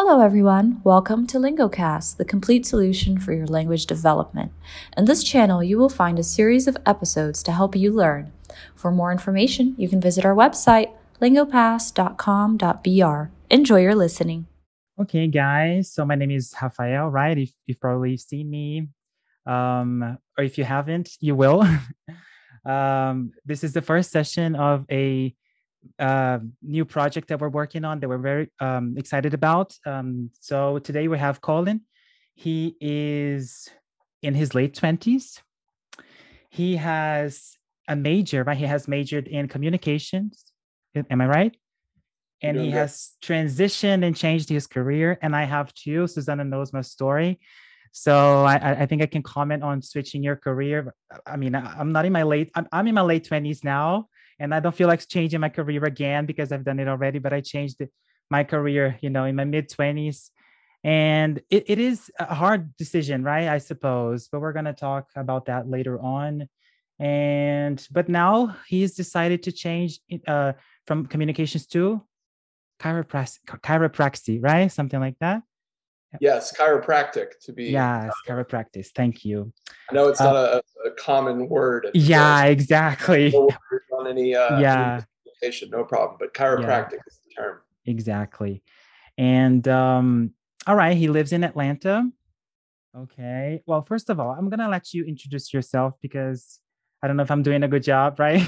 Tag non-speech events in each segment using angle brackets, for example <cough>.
Hello, everyone. Welcome to LingoCast, the complete solution for your language development. In this channel, you will find a series of episodes to help you learn. For more information, you can visit our website, lingopass.com.br. Enjoy your listening. Okay, guys. So my name is Rafael, right? If you've probably seen me, um, or if you haven't, you will. <laughs> um, this is the first session of a uh, new project that we're working on that we're very um, excited about. Um, so today we have Colin. He is in his late 20s. He has a major, right? He has majored in communications. Am I right? And he good. has transitioned and changed his career. And I have too. Susanna knows my story. So I, I think I can comment on switching your career. I mean, I'm not in my late, I'm, I'm in my late 20s now and I don't feel like changing my career again because I've done it already. But I changed my career, you know, in my mid twenties, and it, it is a hard decision, right? I suppose, but we're gonna talk about that later on. And but now he's decided to change uh, from communications to chiropraxy, chiropraxy, right? Something like that. Yes, chiropractic to be. Yes, uh, chiropractic. Thank you. I know it's uh, not a, a, common word. Yeah, <laughs> exactly. No on any uh, yeah any no problem. But chiropractic yeah. is the term. Exactly. And um, all right, he lives in Atlanta. Okay. Well, first of all, I'm gonna let you introduce yourself because I don't know if I'm doing a good job, <laughs> right?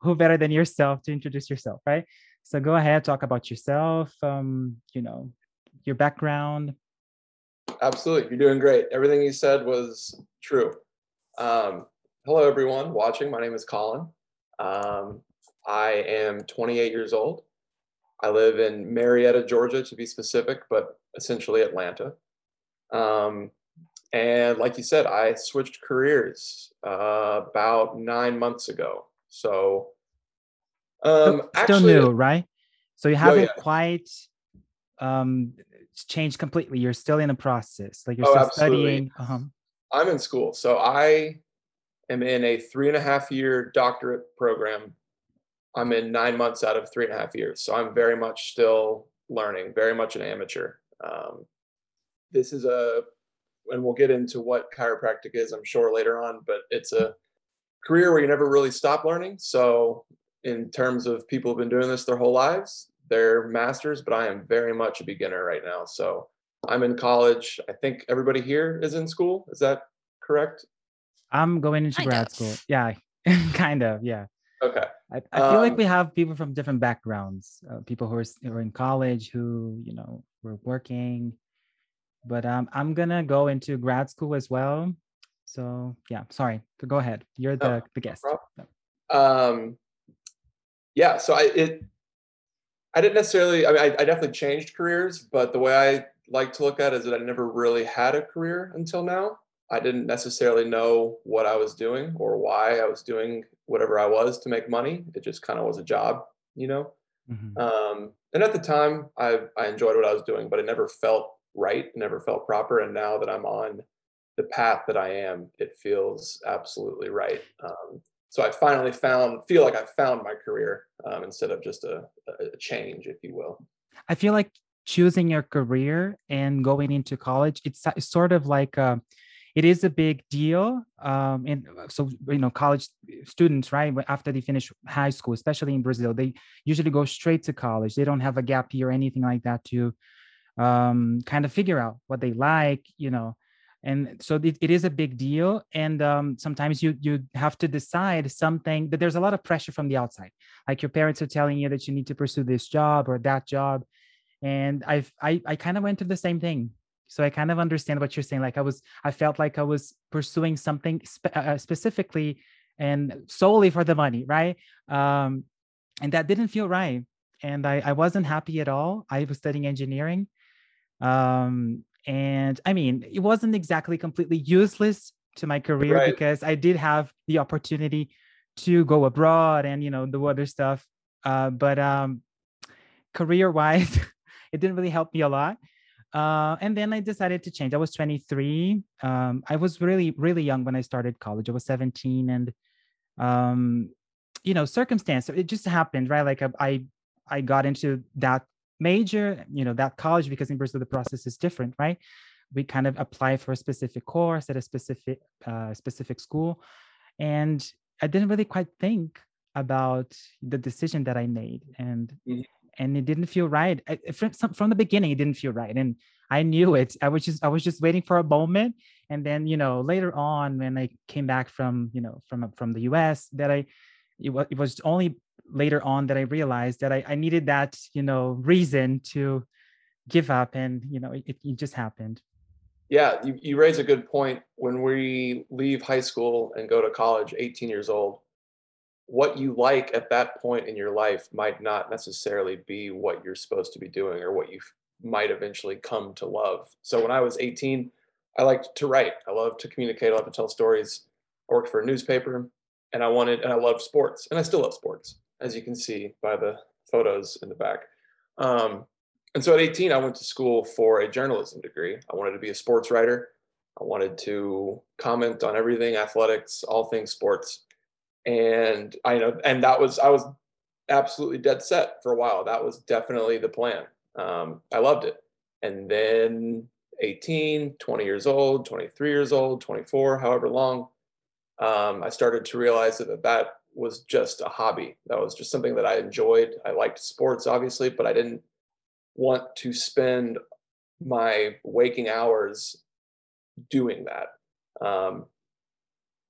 Who better than yourself to introduce yourself, right? So go ahead, talk about yourself. Um, you know, your background, absolutely. You're doing great. Everything you said was true. Um, hello, everyone watching. My name is Colin. Um, I am 28 years old. I live in Marietta, Georgia, to be specific, but essentially Atlanta. Um, and like you said, I switched careers uh, about nine months ago. So, um, still actually, new, right? So you haven't oh, yeah. quite um, changed completely. You're still in a process. Like you're oh, still absolutely. studying. Uh-huh. I'm in school. So I am in a three and a half year doctorate program. I'm in nine months out of three and a half years. So I'm very much still learning, very much an amateur. Um, this is a, and we'll get into what chiropractic is, I'm sure later on, but it's a career where you never really stop learning. So in terms of people who've been doing this their whole lives, they're masters, but I am very much a beginner right now. So I'm in college. I think everybody here is in school. Is that correct? I'm going into kind grad of. school. Yeah, <laughs> kind of. Yeah. Okay. I, I feel um, like we have people from different backgrounds, uh, people who are, who are in college, who you know were working, but um, I'm gonna go into grad school as well. So yeah, sorry. Go ahead. You're the oh, the guest. No um, yeah. So I it I didn't necessarily. I mean, I, I, definitely changed careers, but the way I like to look at it is that I never really had a career until now. I didn't necessarily know what I was doing or why I was doing whatever I was to make money. It just kind of was a job, you know. Mm-hmm. Um, and at the time, I I enjoyed what I was doing, but it never felt right. It never felt proper. And now that I'm on the path that I am, it feels absolutely right. Um, so I finally found feel like I found my career um, instead of just a, a change, if you will. I feel like choosing your career and going into college it's, sort of like a, it is a big deal um, and so you know college students right after they finish high school especially in brazil they usually go straight to college they don't have a gap year or anything like that to um, kind of figure out what they like you know and so it, it is a big deal. And um, sometimes you you have to decide something that there's a lot of pressure from the outside. Like your parents are telling you that you need to pursue this job or that job. And i've i, I kind of went through the same thing. So i kind of understand what you're saying. Like i was i felt like i was pursuing something spe- uh, uh specifically and solely for the money right? Um, and that didn't feel right. And I, I wasn't happy at all. I was studying engineering. Um, and I mean, it wasn't exactly completely useless to my career right. because I did have the opportunity to go abroad and you know the other stuff. Uh, but um, career wise, <laughs> it didn't really help me a lot. Uh, and then I decided to change. I was 23. Um, I was really, really young when I started college. I was 17, and um, you know, circumstance. It just happened, right? Like I, I got into that major, you know, that college, because in Brazil the process is different, right? We kind of apply for a specific course at a specific uh, specific school, and I didn't really quite think about the decision that I made, and mm-hmm. and it didn't feel right I, from from the beginning. It didn't feel right, and I knew it. I was just I was just waiting for a moment, and then you know later on when I came back from you know from from the U.S. that I it was, it was only later on that I realized that I, I needed that, you know, reason to give up and, you know, it, it just happened. Yeah, you, you raise a good point. When we leave high school and go to college, 18 years old, what you like at that point in your life might not necessarily be what you're supposed to be doing or what you might eventually come to love. So when I was 18, I liked to write. I loved to communicate. I loved to tell stories. I worked for a newspaper and I wanted, and I loved sports and I still love sports as you can see by the photos in the back. Um, and so at 18, I went to school for a journalism degree. I wanted to be a sports writer. I wanted to comment on everything athletics, all things sports. And I know, and that was, I was absolutely dead set for a while. That was definitely the plan. Um, I loved it. And then 18, 20 years old, 23 years old, 24, however long, um, I started to realize that that was just a hobby. That was just something that I enjoyed. I liked sports, obviously, but I didn't want to spend my waking hours doing that. Um,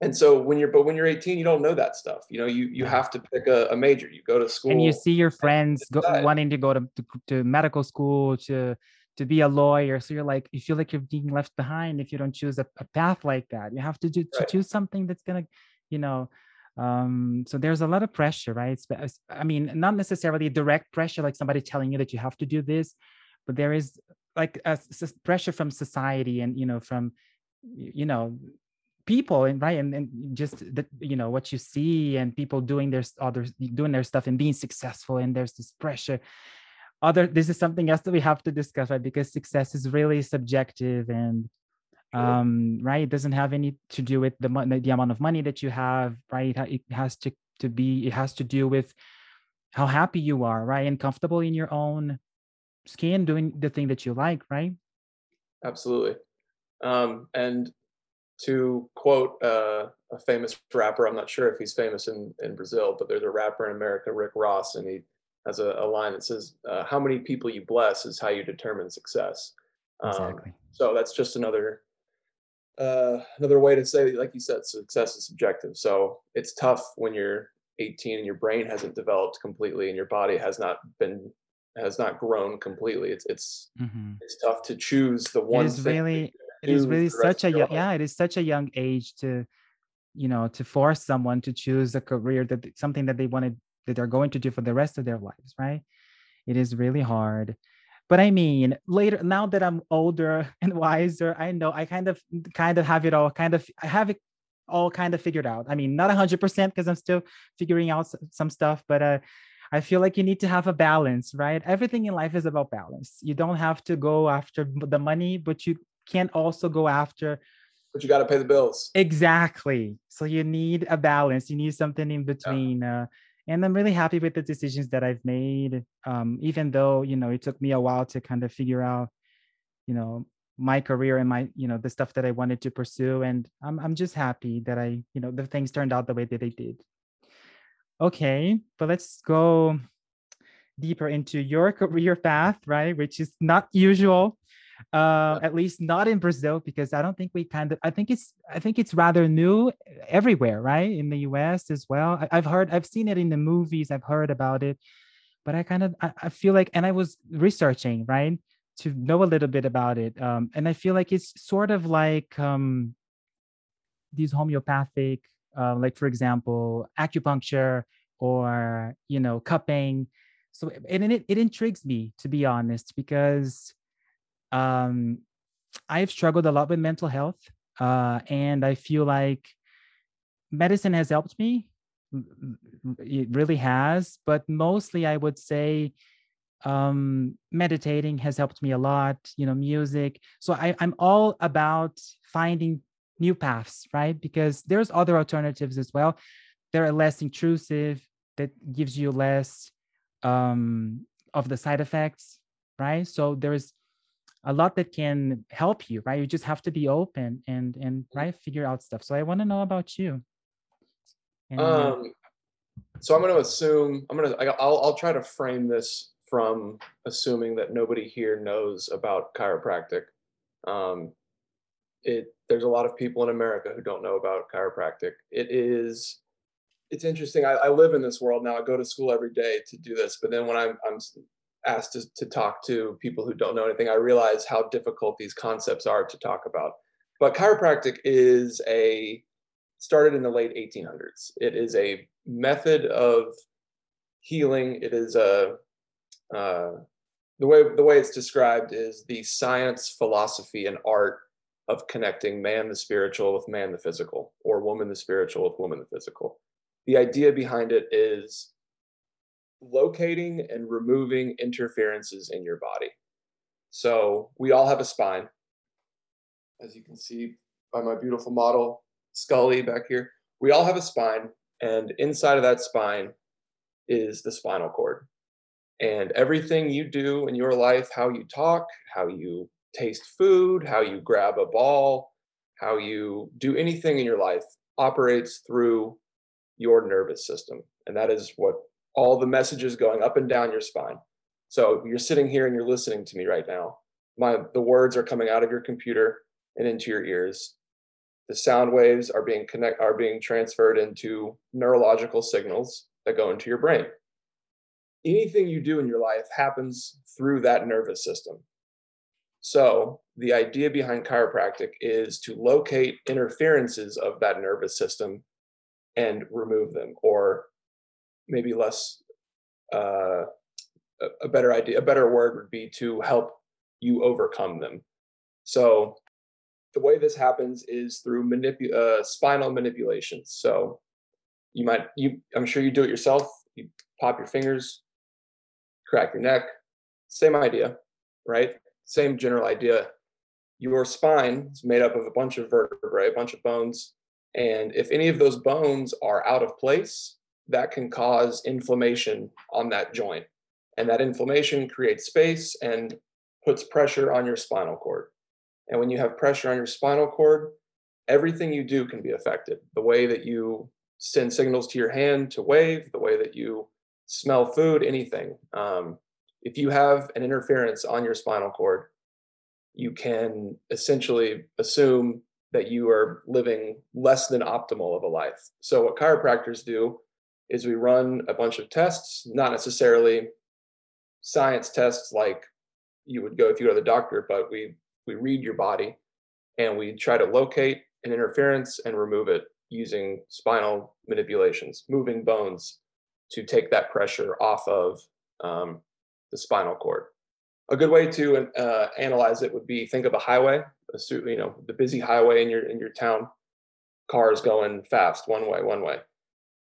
and so when you're, but when you're 18, you don't know that stuff. You know, you you have to pick a, a major. You go to school, and you see your friends go, wanting to go to, to, to medical school to to be a lawyer. So you're like, you feel like you're being left behind if you don't choose a, a path like that. You have to do to right. choose something that's gonna, you know, um, so there's a lot of pressure right? I mean not necessarily direct pressure like somebody telling you that you have to do this but there is like a, pressure from society and you know from you know people and right and, and just that you know what you see and people doing their others doing their stuff and being successful and there's this pressure. Other this is something else that we have to discuss right because success is really subjective and um right it doesn't have any to do with the the amount of money that you have right? It has to to be it has to do with how happy you are right? And comfortable in your own skin doing the thing that you like right? Absolutely. Um and to quote uh, a famous rapper i'm not sure if he's famous in in brazil but there's a rapper in america rick ross and he has a, a line that says uh, how many people you bless is how you determine success. Um, exactly. so that's just another uh, another way to say, like you said, success is subjective. So it's tough when you're 18 and your brain hasn't developed completely and your body has not been has not grown completely. It's it's mm-hmm. it's tough to choose the one. It is really it is really such a young, yeah. It is such a young age to you know to force someone to choose a career that something that they wanted that they're going to do for the rest of their lives, right? It is really hard. But I mean, later now that I'm older <laughs> and wiser, I know I kind of kind of have it all kind of I have it all kind of figured out. I mean, not 100% because I'm still figuring out some stuff, but uh I feel like you need to have a balance, right? Everything in life is about balance. You don't have to go after the money, but you can't also go after but you got to pay the bills. Exactly. So you need a balance. You need something in between. Yeah. Uh, and i'm really happy with the decisions that i've made um, even though you know it took me a while to kind of figure out you know my career and my you know the stuff that i wanted to pursue. And i'm, I'm just happy that i you know the things turned out the way that they did. Okay but let's go deeper into your career path right? Which is not usual uh, at least not in Brazil because I don't think we kind of I think it's I think it's rather new everywhere, right? In the US as well. I, have heard I've seen it in the movies, I've heard about it, but I kind of I, I, feel like and I was researching, right? To know a little bit about it. Um, and I feel like it's sort of like um these homeopathic, uh, like for example, acupuncture or you know, cupping. So and it, it intrigues me to be honest, because um, I've struggled a lot with mental health, uh, and I feel like medicine has helped me. It really has, but mostly I would say um, meditating has helped me a lot. You know, music. So I, I'm all about finding new paths, right? Because there's other alternatives as well. They're less intrusive. That gives you less um, of the side effects right? So there's a lot that can help you, right? You just have to be open and and right figure out stuff. So I want to know about you. And, um, so I'm going to assume I'm going to I'll I'll try to frame this from assuming that nobody here knows about chiropractic. Um, it there's a lot of people in America who don't know about chiropractic. It is it's interesting. I, I, live in this world now. I go to school every day to do this, but then when I'm, I'm asked to, to talk to people who don't know anything, I realize how difficult these concepts are to talk about. But chiropractic is a started in the late 1800s. It is a method of healing. It is a uh, the way the way it's described is the science, philosophy, and art of connecting man the spiritual with man the physical, or woman the spiritual with woman the physical. The idea behind it is locating and removing interferences in your body. So we all have a spine. As you can see by my beautiful model, Scully back here, we all have a spine, and inside of that spine is the spinal cord. And everything you do in your life, how you talk, how you taste food, how you grab a ball, how you do anything in your life operates through your nervous system. And that is what all the messages going up and down your spine. So you're sitting here and you're listening to me right now. My the words are coming out of your computer and into your ears. The sound waves are being connect are being transferred into neurological signals that go into your brain. Anything you do in your life happens through that nervous system. So, the idea behind chiropractic is to locate interferences of that nervous system and remove them, or maybe less, uh, a better idea, a better word would be to help you overcome them. So, the way this happens is through manipu- uh, spinal manipulations. So, you might, you, I'm sure you do it yourself. You pop your fingers, crack your neck, same idea, right? same general idea. Your spine is made up of a bunch of vertebrae, a bunch of bones. And if any of those bones are out of place, that can cause inflammation on that joint. And that inflammation creates space and puts pressure on your spinal cord. And when you have pressure on your spinal cord, everything you do can be affected. The way that you send signals to your hand to wave, the way that you smell food, anything. Um, if you have an interference on your spinal cord, you can essentially assume that you are living less than optimal of a life. So, what chiropractors do is we run a bunch of tests, not necessarily science tests like you would go if you go to the doctor, but we we read your body and we try to locate an interference and remove it using spinal manipulations, moving bones to take that pressure off of um, the spinal cord. A good way to uh, analyze it would be think of a highway, you know, the busy highway in your in your town, cars going fast one way, one way.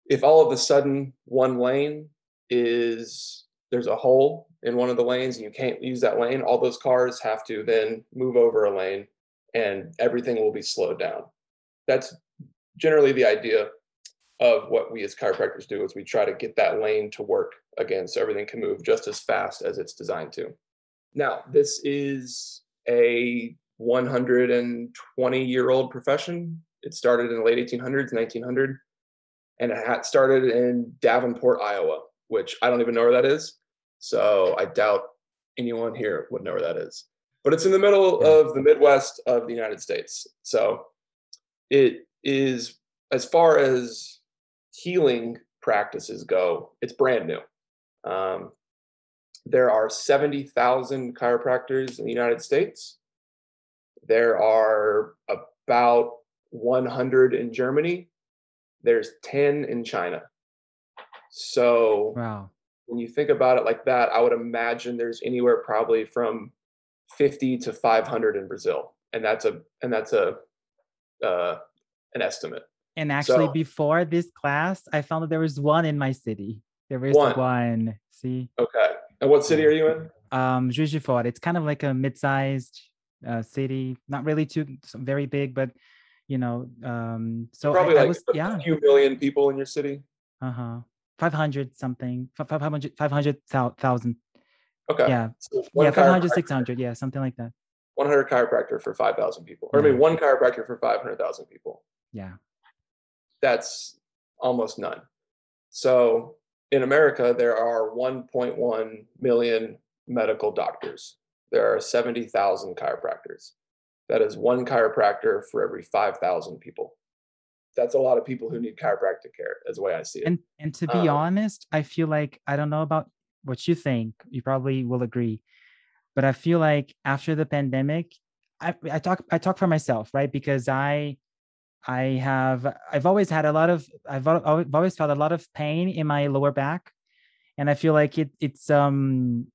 If all of a sudden one lane is there's a hole in one of the lanes and you can't use that lane, all those cars have to then move over a lane and everything will be slowed down. That's generally the idea of what we as chiropractors do is we try to get that lane to work again so everything can move just as fast as it's designed to. Now, this is a 120 year old profession. It started in the late 1800s, 1900, and it started in Davenport, Iowa, which I don't even know where that is. So I doubt anyone here would know where that is. But it's in the middle of the Midwest of the United States. So it is, as far as healing practices go, it's brand new. Um, there are 70,000 chiropractors in the United States. There are about 100 in Germany. There's 10 in China. So wow. when you think about it like that, I would imagine there's anywhere probably from 50 to 500 in Brazil. And that's a and that's a uh, an estimate. And actually, so, before this class, I found that there was one in my city. There is one. one. See. Okay. And what city are you in? Um, Juiz de Fora. It's kind of like a mid-sized uh, city, not really too very big, but you know, um, so probably I, like I was, a yeah. few million people in your city. Uh huh. 500 something, 500, 500,000. Okay. Yeah. So Yeah, 500, 600. Yeah, something like that. 100 chiropractor for 5,000 people. Or I Yeah. mean, one chiropractor for 500,000 people. Yeah. That's almost none. So in America, there are 1.1 million medical doctors. There are 70,000 chiropractors. That is one chiropractor for every 5,000 people. That's a lot of people who need chiropractic care, is the way I see it. And and to be Um, honest, I feel like I don't know about what you think. You probably will agree, but I feel like after the pandemic, I I talk I talk for myself, right? Because I I have I've always had a lot of I've I've always felt a lot of pain in my lower back, and I feel like it it's um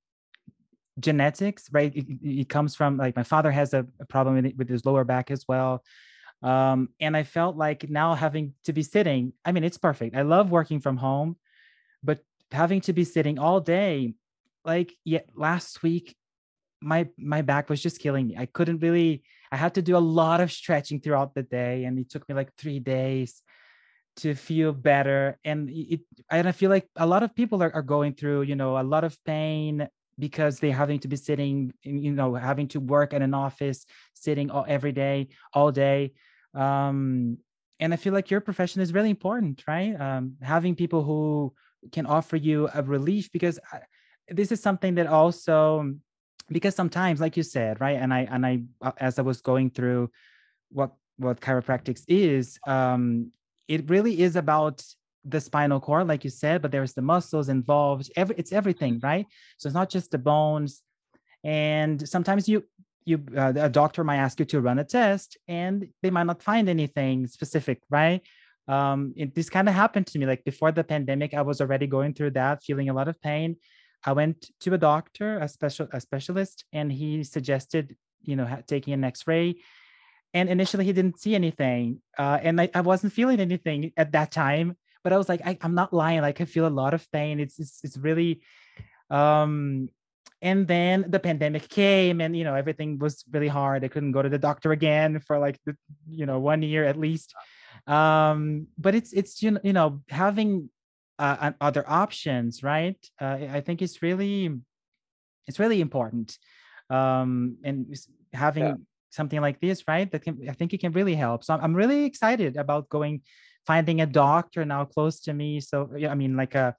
genetics, right? It, it- comes from like my father has a, problem with, his lower back as well. Um, and I felt like now having to be sitting, I mean, it's perfect. I love working from home, but having to be sitting all day, like yeah, last week, my my back was just killing me. I couldn't really, I had to do a lot of stretching throughout the day, and it took me like three days to feel better. And it and I feel like a lot of people are, are going through, you know, a lot of pain because they're having to be sitting, you know, having to work at an office, sitting all, every day, all day. Um, and I feel like your profession is really important, right? Um, having people who can offer you a relief because I, this is something that also because sometimes like you said right and i and i uh, as i was going through what what chiropractics is um it really is about the spinal cord like you said but there's the muscles involved every it's everything right? So it's not just the bones. And sometimes you you uh, a doctor might ask you to run a test and they might not find anything specific right? Um it, this kind of happened to me like before the pandemic i was already going through that feeling a lot of pain. I went to a doctor a special a specialist and he suggested you know taking an x-ray. And initially he didn't see anything uh, and I, I wasn't feeling anything at that time but i was like I, i'm not lying like i feel a lot of pain it's it's, it's really um and then the pandemic came and you know everything was really hard i couldn't go to the doctor again for like the you know one year at least um but it's it's you know, you know having uh, other options right uh, i think it's really it's really important um and having Yeah. something like this right that can i think it can really help so i'm, I'm really excited about going finding a doctor now close to me so yeah i mean like a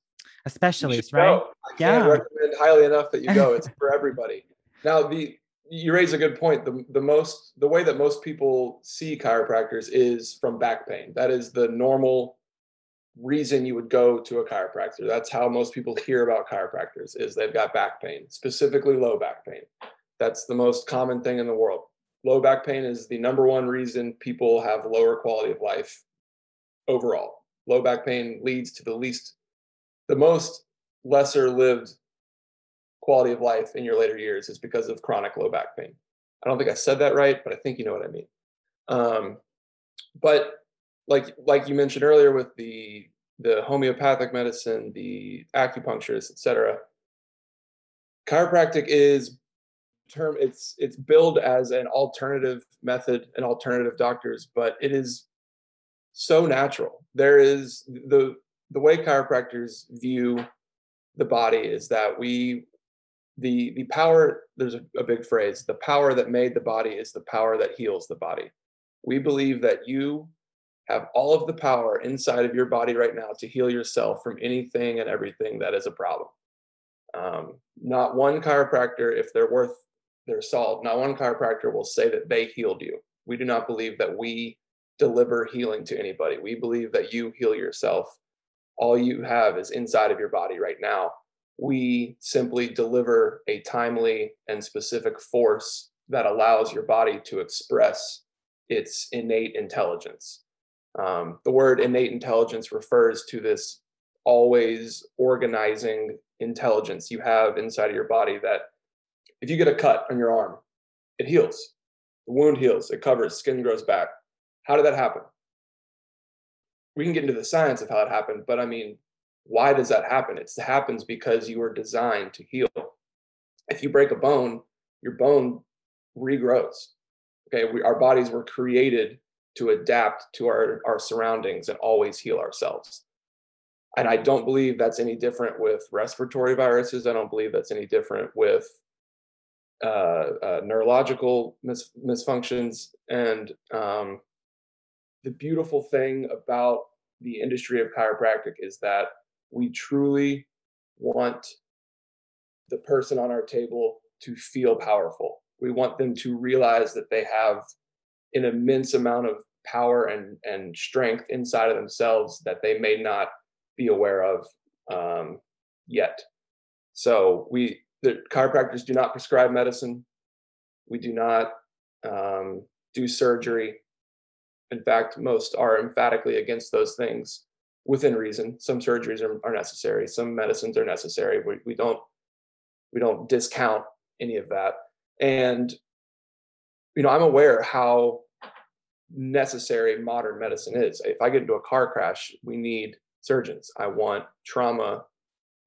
a specialist right go. I Yeah. recommend highly enough that you go. It's <laughs> for everybody. Now, the you raise a good point. The the most the way that most people see chiropractors is from back pain. That is the normal reason you would go to a chiropractor. That's how most people hear about chiropractors is they've got back pain, specifically low back pain. That's the most common thing in the world. Low back pain is the number one reason people have lower quality of life overall. Low back pain leads to the least the most lesser lived quality of life in your later years is because of chronic low back pain. I don't think I said that right, but I think you know what I mean. Um, but like like you mentioned earlier with the the homeopathic medicine, the acupuncturists, etc. Chiropractic is term it's it's billed as an alternative method and alternative doctors, but it is so natural. There is the the way chiropractors view the body is that we the the power there's a, a big phrase the power that made the body is the power that heals the body. We believe that you have all of the power inside of your body right now to heal yourself from anything and everything that is a problem. Um, not one chiropractor if they're worth their salt not one chiropractor will say that they healed you. We do not believe that we deliver healing to anybody we believe that you heal yourself all you have is inside of your body right now we simply deliver a timely and specific force that allows your body to express its innate intelligence. Um, the word innate intelligence refers to this always organizing intelligence you have inside of your body that if you get a cut on your arm, it heals. The wound heals, it covers, skin grows back. How did that happen? We can get into the science of how it happened, but I mean, why does that happen? It happens because you are designed to heal. If you break a bone, your bone regrows. Okay, we, our bodies were created to adapt to our, our surroundings and always heal ourselves. and I don't believe that's any different with respiratory viruses. I don't believe that's any different with uh, uh, neurological mis- misfunctions. And um, the beautiful thing about the industry of chiropractic is that we truly want the person on our table to feel powerful. We want them to realize that they have an immense amount of power and, and strength inside of themselves that they may not be aware of um, yet. So we the chiropractors do not prescribe medicine. We do not um, do surgery. In fact, most are emphatically against those things within reason. Some surgeries are, are necessary. Some medicines are necessary. We, we don't we don't discount any of that. And you know, I'm aware how necessary modern medicine is. If I get into a car crash, we need surgeons. I want trauma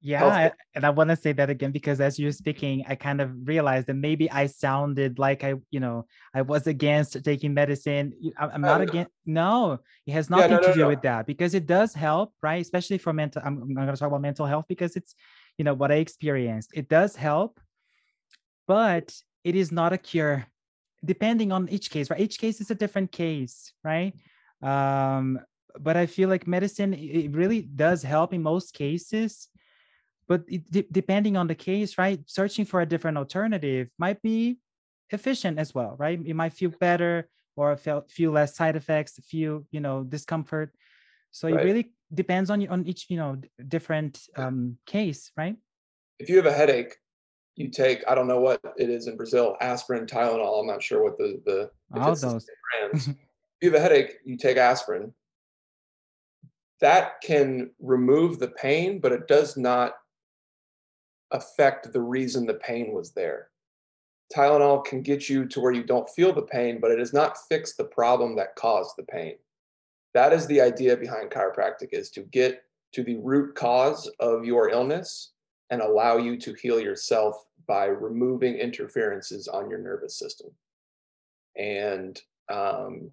yeah, and I want to say that again because as you're speaking, I kind of realized that maybe I sounded like I, you know, I was against taking medicine. I'm not against. No, it has nothing yeah, no, no, to do no. with that because it does help, right? Especially for mental. I'm, I'm going to talk about mental health because it's, you know, what I experienced. It does help, but it is not a cure. Depending on each case, right? Each case is a different case, right? Um, but I feel like medicine it really does help in most cases but it, depending on the case right searching for a different alternative might be efficient as well right? You might feel better or feel, feel less side effects feel you know discomfort. So right. it really depends on you on each you know different um, case right? If you have a headache you take i don't know what it is in brazil aspirin tylenol i'm not sure what the the all those. brands. <laughs> If you have a headache you take aspirin. That can remove the pain but it does not affect the reason the pain was there. Tylenol can get you to where you don't feel the pain, but it does not fix the problem that caused the pain. That is the idea behind chiropractic is to get to the root cause of your illness and allow you to heal yourself by removing interferences on your nervous system. And um,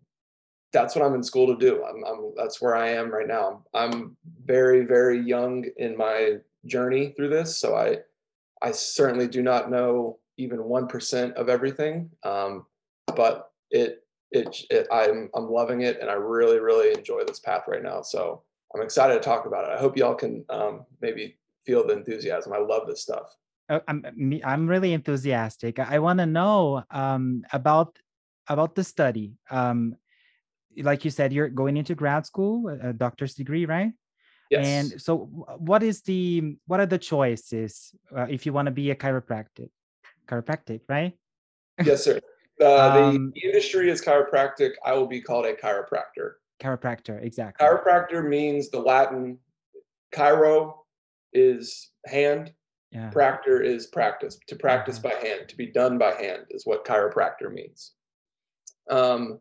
that's what I'm in school to do. I'm, I'm, that's where I am right now. I'm, I'm very, very young in my journey through this. So I I certainly do not know even one percent of everything, um, but it, it it I'm I'm loving it, and I really really enjoy this path right now. So I'm excited to talk about it. I hope y'all can um, maybe feel the enthusiasm. I love this stuff. Oh, I'm I'm really enthusiastic. I want to know um, about about the study. Um, like you said, you're going into grad school, a doctor's degree, right? Yes. And so, what is the what are the choices uh, if you want to be a chiropractic? Chiropractic, right? Yes, sir. <laughs> Uh, um, the industry is chiropractic. I will be called a chiropractor. Chiropractor, exactly. Chiropractor means the Latin. Chiro is hand. Yeah. Practor is practice. To practice uh-huh. by hand, to be done by hand, is what chiropractor means. Um,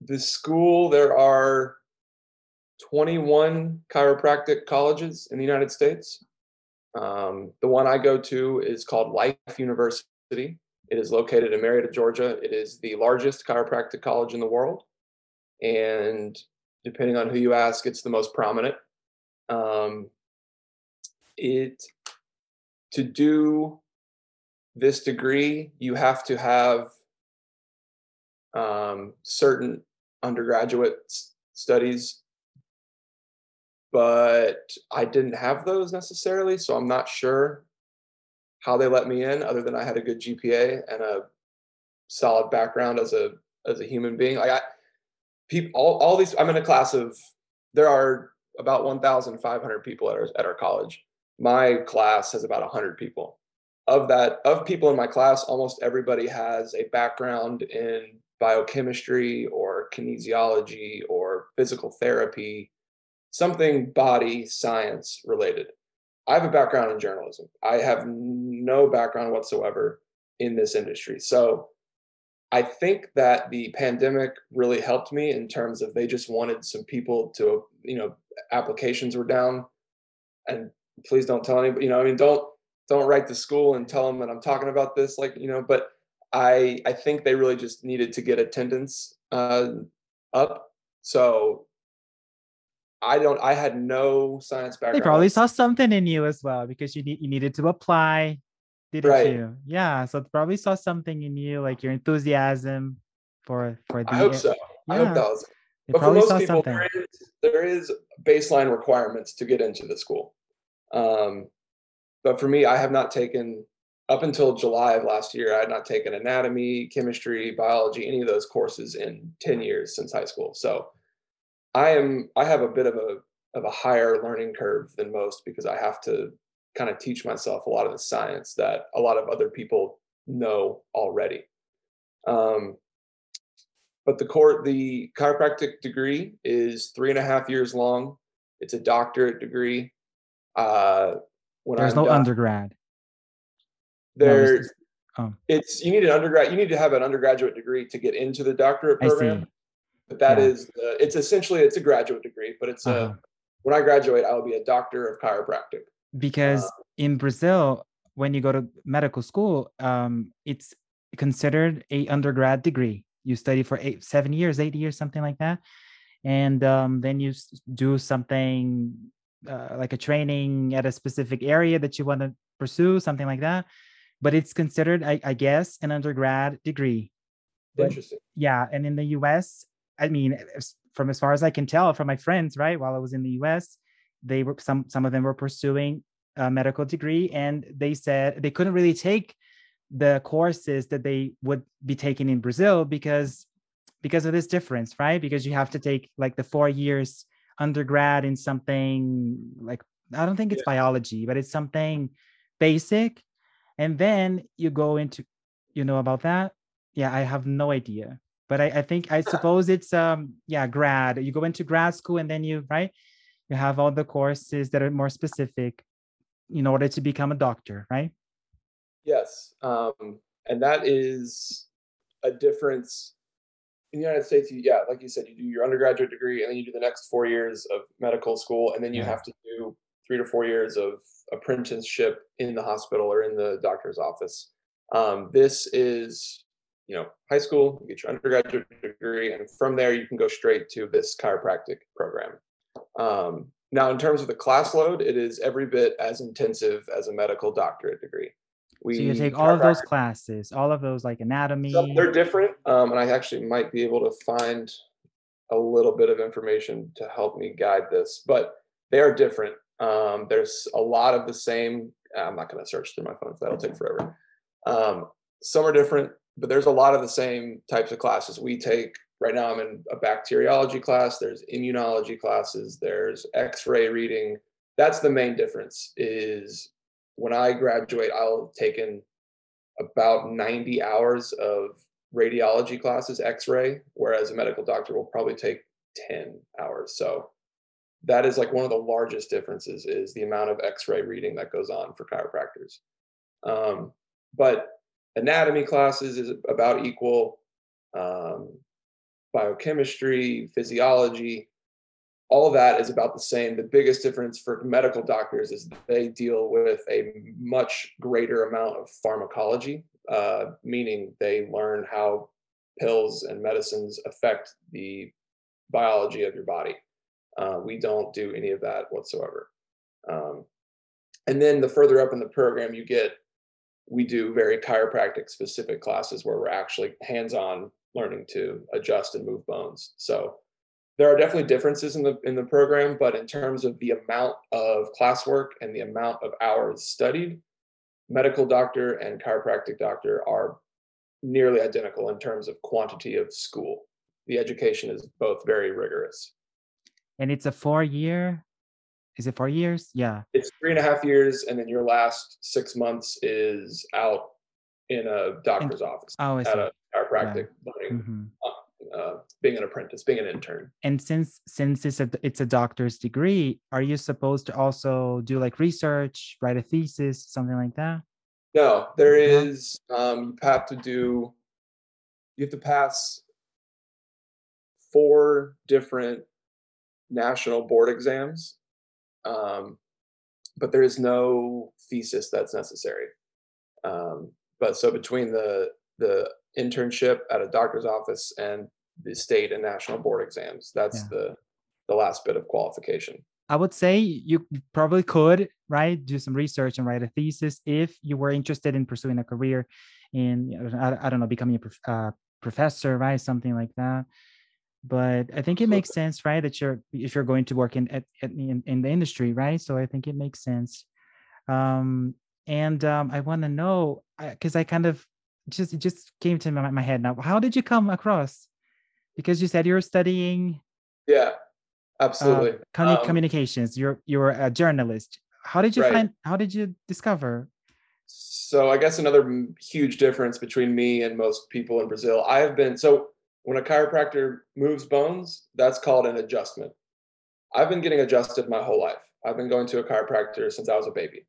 the school there are 21 chiropractic colleges in the United States. Um, the one I go to is called Life University. It is located in Marietta, Georgia. It is the largest chiropractic college in the world. And depending on who you ask, it's the most prominent. Um, it to do this degree, you have to have um, certain undergraduate studies but I didn't have those necessarily, so I'm not sure how they let me in, other than I had a good GPA and a solid background as a as a human being. Like I, people, all all these. I'm in a class of there are about 1,500 people at our at our college. My class has about 100 people. Of that, of people in my class, almost everybody has a background in biochemistry or kinesiology or physical therapy something body science related. I have a background in journalism. I have no background whatsoever in this industry. So I think that the pandemic really helped me in terms of they just wanted some people to, you know, applications were down and please don't tell anybody, you know, I mean, don't, don't write to school and tell them that I'm talking about this, like, you know, but I, I think they really just needed to get attendance uh, up. So I don't. I had no science background. They probably saw something in you as well because you need you needed to apply, didn't Right. you? Yeah. So they probably saw something in you, like your enthusiasm for for the. I hope so. I Yeah. hope that was. They But for most people, there is there is baseline requirements to get into the school. Um, but for me, I have not taken up until July of last year. I had not taken anatomy, chemistry, biology, any of those courses in ten years since high school. So I am I have a bit of a of a higher learning curve than most because I have to kind of teach myself a lot of the science that a lot of other people know already. Um, but the court the chiropractic degree is three and a half years long. It's a doctorate degree. Uh, when There's I'm no done- undergrad. No, there this oh. it's you need an undergrad you need to have an undergraduate degree to get into the doctorate program. But that Yeah. is uh, it's essentially it's a graduate degree but it's Uh-huh. a when i graduate i will be a doctor of chiropractic because Uh, in Brazil, when you go to medical school, um, it's considered a undergrad degree. You study for eight, seven years, eight years, something like that, and um, then you do something uh, like a training at a specific area that you want to pursue, something like that. But it's considered, I, I guess, an undergrad degree. But- interesting yeah and in the us i mean from as far as i can tell from my friends right while i was in the us they were some some of them were pursuing a medical degree and they said they couldn't really take the courses that they would be taking in brazil because because of this difference right? Because you have to take like the four years undergrad in something like i don't think it's biology but it's something basic. And then you go into you know about that? Yeah i have no idea but I, I think i suppose it's um yeah grad. You go into grad school and then you right you have all the courses that are more specific in order to become a doctor right? Yes um, and that is a difference. In the united states you, yeah like you said you do your undergraduate degree and then you do the next four years of medical school and then you Yeah. have to do three to four years of apprenticeship in the hospital or in the doctor's office. Um, this is you know high school you get your undergraduate degree and from there you can go straight to this chiropractic program um, now in terms of the class load it is every bit as intensive as a medical doctorate degree we so you take all of those classes all of those like anatomy so they're different, um, and I actually might be able to find a little bit of information to help me guide this, but they are different. Um, there's a lot of the same. I'm not going to search through my phone; that'll take forever. Um, some are different, but there's a lot of the same types of classes we take. Right now, I'm in a bacteriology class. There's immunology classes. There's X-ray reading. That's the main difference. Is when I graduate, I'll have taken about 90 hours of radiology classes, x-ray, whereas a medical doctor will probably take 10 hours. So that is like one of the largest differences is the amount of x-ray reading that goes on for chiropractors. Um, but anatomy classes is about equal. Um, biochemistry, physiology, all of that is about the same. The biggest difference for medical doctors is they deal with a much greater amount of pharmacology, uh, meaning they learn how pills and medicines affect the biology of your body. Uh, we don't do any of that whatsoever. Um, and then the further up in the program you get, we do very chiropractic specific classes where we're actually hands on learning to adjust and move bones. So there are definitely differences in the in the program, but in terms of the amount of classwork and the amount of hours studied, medical doctor and chiropractic doctor are nearly identical in terms of quantity of school. The education is both very rigorous. and it's a four year is it four years yeah It's three and a half years, and then your last six months is out in a doctor's office oh I at see. a chiropractic, learning, Mhm. uh, being an apprentice, being an intern. and since since it's a it's a doctor's degree are you supposed to also do like research write a thesis something like that No, there is. Um, you have to do. You have to pass four different national board exams, um, but there is no thesis that's necessary. Um, but so between the the internship at a doctor's office and the state and national board exams, that's Yeah. the the last bit of qualification. I would say you probably could, right? Do some research and write a thesis if you were interested in pursuing a career in, I, don't know, becoming a prof, uh, professor, right? Something like that. But I think it makes sense, right? That you're if you're going to work in at, in, in the industry, right? So I think it makes sense. Um, and um, I want to know because I, I kind of just it just came to my, my head now. How did you come across? Because you said you were studying. Yeah, absolutely. Uh, um, communications. You're you're a journalist. How did you right. find? How did you discover? So I guess another huge difference between me and most people in Brazil. I have been so when a chiropractor moves bones, that's called an adjustment. I've been getting adjusted my whole life. I've been going to a chiropractor since I was a baby.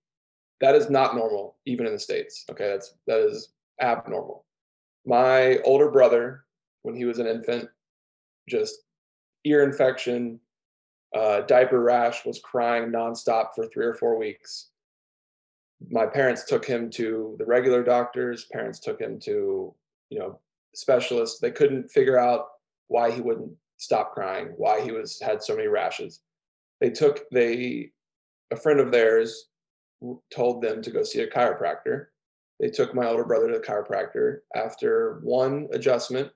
That is not normal, even in the states. Okay, that's that is abnormal. My older brother, when he was an infant, just ear infection, uh, diaper rash, was crying nonstop for three or four weeks. My parents took him to the regular doctors. Parents took him to, you know, specialists. They couldn't figure out why he wouldn't stop crying, why he was had so many rashes. They took they a friend of theirs told them to go see a chiropractor. They took my older brother to the chiropractor. After one adjustment,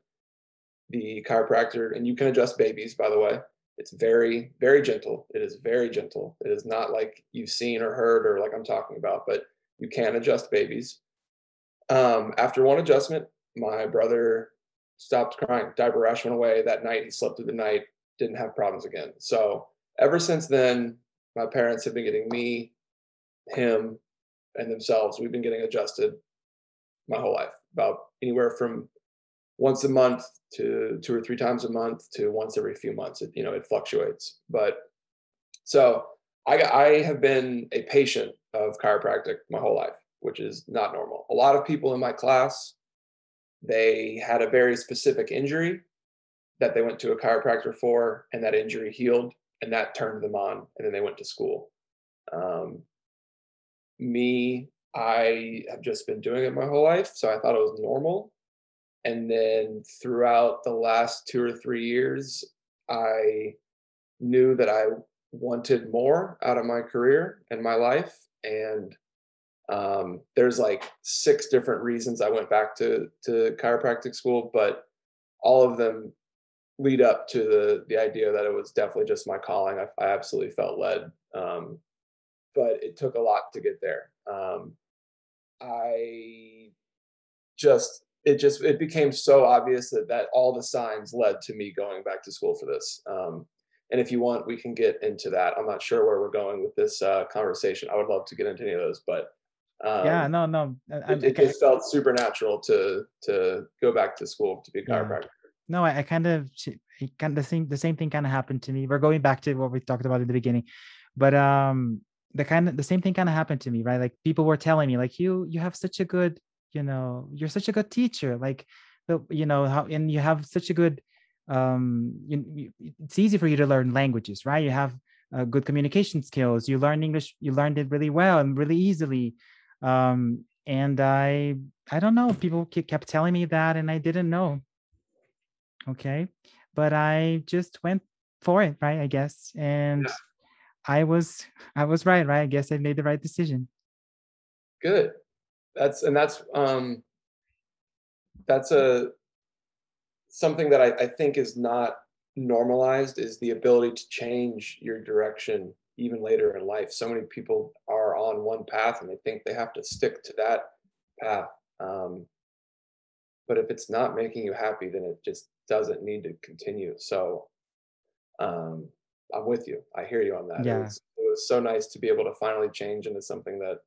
the chiropractor, and you can adjust babies, by the way. It's very, very gentle. It is very gentle. It is not like you've seen or heard or like I'm talking about, but you can adjust babies. Um, after one adjustment, my brother stopped crying. Diaper rash went away that night. He slept through the night, didn't have problems again. So ever since then, my parents have been getting me, him, and themselves. We've been getting adjusted my whole life, about anywhere from once a month to two or three times a month to once every few months. It, you know, it fluctuates. But so I, I have been a patient of chiropractic my whole life, which is not normal. A lot of people in my class, they had a very specific injury that they went to a chiropractor for, and that injury healed, and that turned them on, and then they went to school. Um, me, I have just been doing it my whole life, so I thought it was normal. And then throughout the last two or three years, I knew that I wanted more out of my career and my life. And um, there's like six different reasons I went back to to chiropractic school, but all of them lead up to the the idea that it was definitely just my calling. I, I absolutely felt led, um, but it took a lot to get there. Um, I just it just it became so obvious that that all the signs led to me going back to school for this. Um, and if you want, we can get into that. I'm not sure where we're going with this uh, conversation. I would love to get into any of those, but um, yeah, no, no, it, it, it, felt supernatural to to go back to school to be a chiropractor. Yeah. No, I, I, kind of kind of the same the same thing kind of happened to me. We're going back to what we talked about in the beginning, but um, the kind of the same thing kind of happened to me, right? Like people were telling me, like you you have such a good, you know, you're such a good teacher, like the you know how and you have such a good um you, you, it's easy for you to learn languages right you have uh, good communication skills you learn english you learned it really well and really easily um and i i don't know people kept telling me that and i didn't know. Okay? But i just went for it right i guess. And yeah. i was i was right right? I guess i made the right decision. Good. That's and that's um that's a something that I, I think is not normalized is the ability to change your direction even later in life. So many people are on one path and they think they have to stick to that path. Um, but if it's not making you happy, then it just doesn't need to continue. So um, I'm with you. I hear you on that. Yeah. It, was, it was so nice to be able to finally change into something that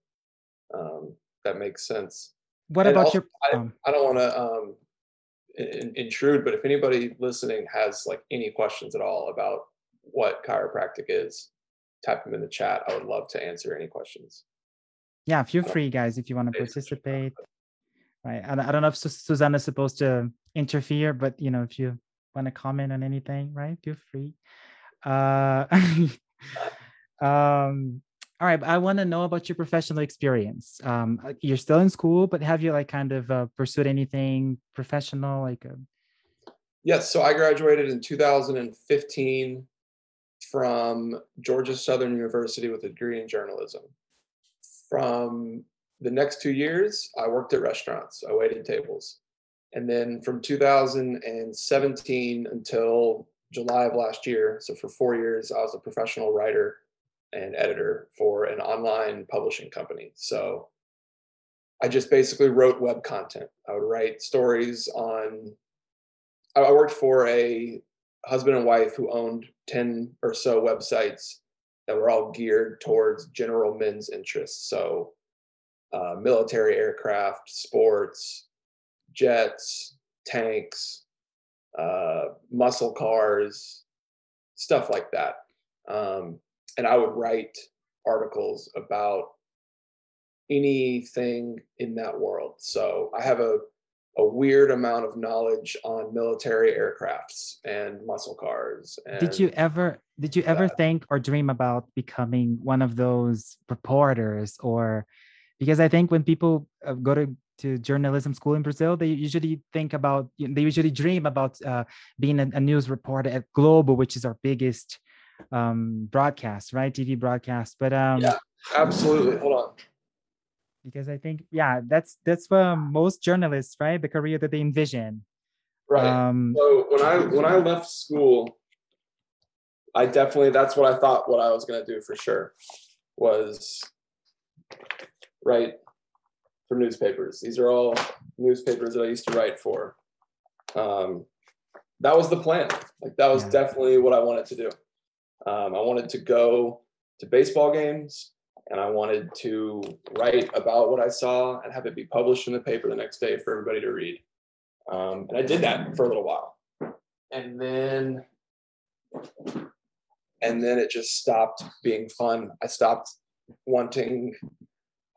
um, that makes sense. What and about also, your? Um, I, I don't want to um, in, intrude, but if anybody listening has like any questions at all about what chiropractic is, type them in the chat. I would love to answer any questions. Yeah, feel free, guys, if you want to participate. Right. I, I don't know if Susanna's supposed to interfere, but you know, if you want to comment on anything, right, feel free. Uh, <laughs> um, all right i want to know about your professional experience um, uh, you're still in school but have you like kind of uh, pursued anything professional like uh... yes so i graduated in 2015 from Georgia Southern University with a degree in journalism. From the next two years, I worked at restaurants. I waited tables. And then from 2017 until July of last year, so for four years, I was a professional writer and editor for an online publishing company. So I just basically wrote web content. I would write stories on, I worked for a husband and wife who owned 10 or so websites that were all geared towards general men's interests. So uh, military aircraft, sports, jets, tanks, uh, muscle cars, stuff like that. Um, and I would write articles about anything in that world. So I have a a weird amount of knowledge on military aircrafts and muscle cars. And did you ever did you ever think or dream about becoming one of those reporters or because I think when people uh, go to to journalism school in Brazil, they usually think about they usually dream about uh, being a, a, news reporter at Globo, which is our biggest um, broadcast, right? TV broadcast. But um, yeah, absolutely. Hold on because I think yeah, that's that's what most journalists, right? The career that they envision. Right. Um, so when I when I left school, I definitely that's what I thought what I was gonna do for sure was write for newspapers. These are all newspapers that I used to write for. Um, that was the plan. Like that was yeah. definitely what I wanted to do. Um, I wanted to go to baseball games and I wanted to write about what I saw and have it be published in the paper the next day for everybody to read. Um, and I did that for a little while, and then and then it just stopped being fun. I stopped wanting.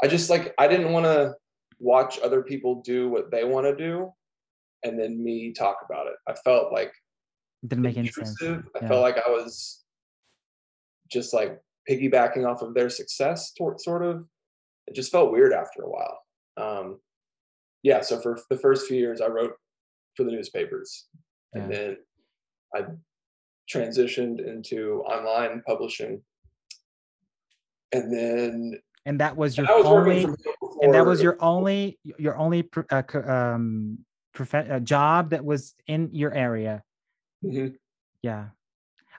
I just like I didn't want to watch other people do what they want to do, and then me talk about it. I felt like it didn't make any sense. I yeah. felt like I was just like piggybacking off of their success, sort of. It just felt weird after a while. Um, yeah, so for the first few years, I wrote for the newspapers, yeah. and then I transitioned into online publishing, and then and that was your was only and that was your only your only uh, um prof- uh, job that was in your area mm-hmm. yeah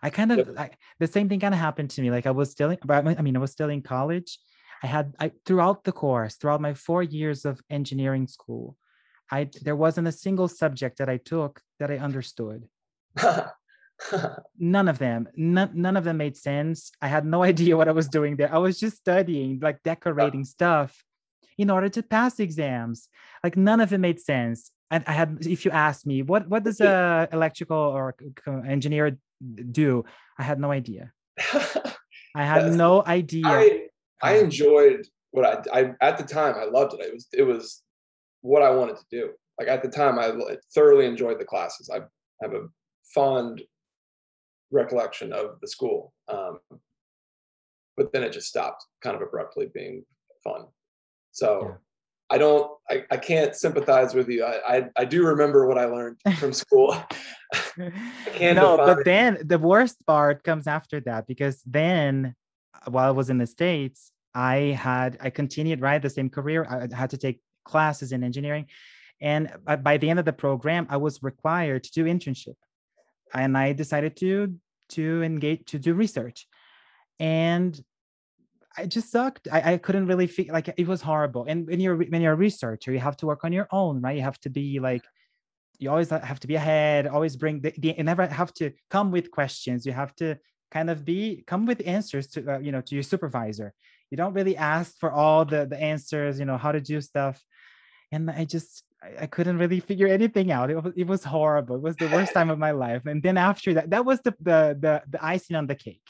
I kind of I, the same thing kind of happened to me. Like I was still, in, I mean, I was still in college. I had I throughout the course, throughout my four years of engineering school, I there wasn't a single subject that I took that I understood. <laughs> none of them, none, none of them made sense. I had no <laughs> idea what I was doing there. I was just studying, like decorating stuff in order to pass exams. Like none of it made sense. And I had, if you ask me, what what does <laughs> a electrical or engineer do. I had no idea. <laughs> I had no idea. I, I enjoyed what I, I at the time I loved it. It was it was what I wanted to do. Like at the time, I thoroughly enjoyed the classes. I have a fond recollection of the school, um, but then it just stopped, kind of abruptly being fun. So I don't, I, I can't sympathize with you. I, I, I do remember what I learned <laughs> from school. <laughs> no, but then the worst part comes after that because then uh, while I was in the States, I had, I continued, right, the same career. I had to take classes in engineering. And uh, by the end of the program, I was required to do internship. And I decided to to engage to do research. And I just sucked. I, I couldn't really feel like it was horrible. And when you're when you're a researcher, you have to work on your own, right? You have to be like you always have to be ahead, always bring the, the you never have to come with questions. You have to kind of be come with answers to uh, you know to your supervisor. You don't really ask for all the the answers, you know, how to do stuff. And I just I, I couldn't really figure anything out. It was it was horrible. It was the worst time of my life. And then after that, that was the the the, the icing on the cake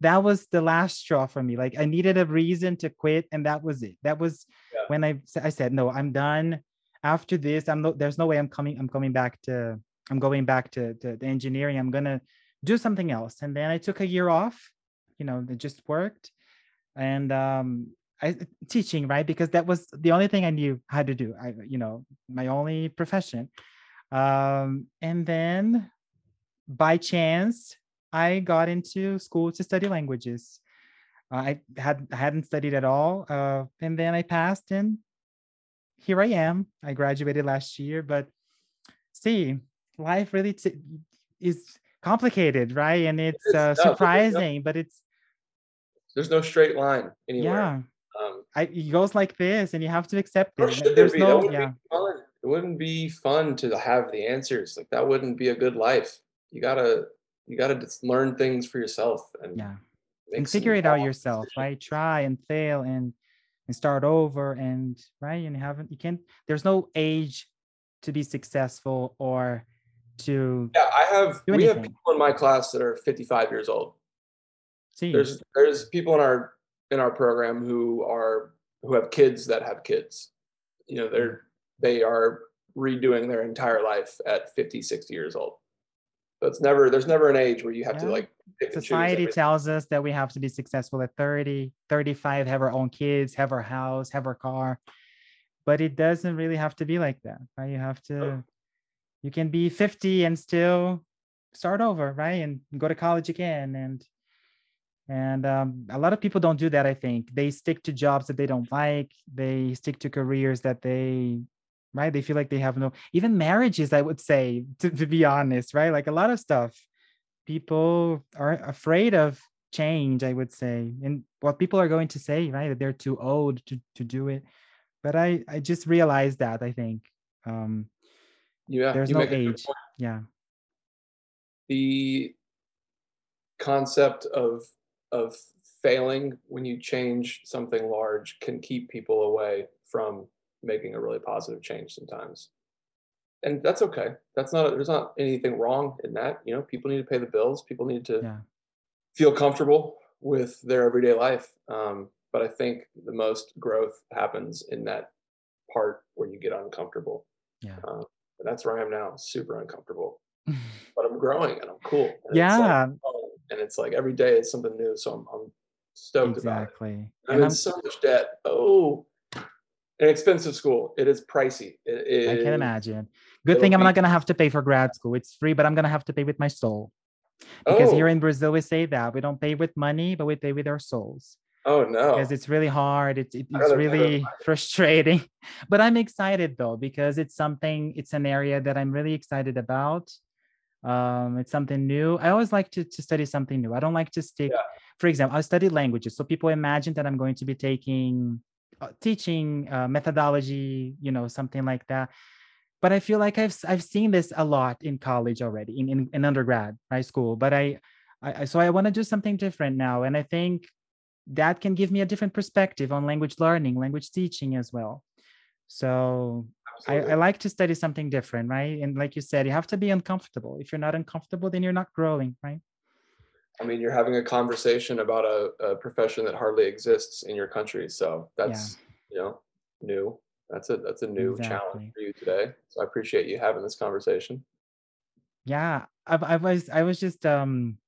that was the last straw for me. Like I needed a reason to quit, and that was it. That was yeah. when I I said no, I'm done. After this, I'm no. There's no way I'm coming. I'm coming back to. I'm going back to, to the engineering. I'm gonna do something else. And then I took a year off. You know, it just worked, and um, I teaching right because that was the only thing I knew how to do. I you know my only profession. Um, and then by chance I got into school to study languages. Uh, I had I hadn't studied at all, uh, and then I passed, and here I am. I graduated last year, but see, life really t- is complicated, right? And it's, it's uh, surprising, no, but it's there's no straight line anywhere. Yeah. Um, I, it goes like this, and you have to accept it. There's there no, yeah. It wouldn't be fun to have the answers. Like that wouldn't be a good life. You gotta, you gotta just learn things for yourself and yeah, and figure it out yourself. Decisions. Right? Try and fail and and start over and right. And haven't you can't. There's no age to be successful or to yeah. I have we have people in my class that are 55 years old. See, there's there's people in our in our program who are who have kids that have kids. You know, they're they are redoing their entire life at 50, 60 years old. So it's never there's never an age where you have yeah. to like society tells us that we have to be successful at 30, 35, have our own kids, have our house, have our car. But it doesn't really have to be like that, right? You have to oh. you can be 50 and still start over, right? And go to college again and and um, a lot of people don't do that i think they stick to jobs that they don't like they stick to careers that they right? They feel like they have no even marriages i would say <laughs> to, to be honest right? Like a lot of stuff people are afraid of change i would say and what people are going to say right? That they're too old to, to do it. But i i just realized that i think um yeah there's no age. yeah. The concept of of failing when you change something large can keep people away from making a really positive change sometimes and that's okay that's not there's not anything wrong in that you know people need to pay the bills people need to yeah. feel comfortable with their everyday life um, but i think the most growth happens in that part where you get uncomfortable yeah um, that's where i am now super uncomfortable <laughs> but i'm growing and i'm cool and yeah it's like, oh, and it's like every day is something new. So I'm, I'm stoked exactly. about it. I'm in so much debt. Oh, an expensive school. It is pricey. It I can imagine. Good thing I'm be... not gonna have to pay for grad school. It's free, but I'm gonna have to pay with my soul. Because oh. here in Brazil we say that we don't pay with money, but we pay with our souls. Oh no! Because it's really hard. It, it it's really <laughs> frustrating. <laughs> But I'm excited though because it's something. It's an area that I'm really excited about um it's something new i always like to, to study something new i don't like to stick yeah. for example i study languages so people imagine that i'm going to be taking teaching uh, methodology you know something like that but i feel like i've i've seen this a lot in college already in in, in undergrad high school but i, I so i want to do something different now and i think that can give me a different perspective on language learning language teaching as well so I, I, like to study something different, right? And like you said, you have to be uncomfortable. If you're not uncomfortable, then you're not growing, right? I mean, you're having a conversation about a, a profession that hardly exists in your country. So that's, yeah. you know, new. That's a that's a new exactly. challenge for you today. So I appreciate you having this conversation. Yeah, I, I was I was just um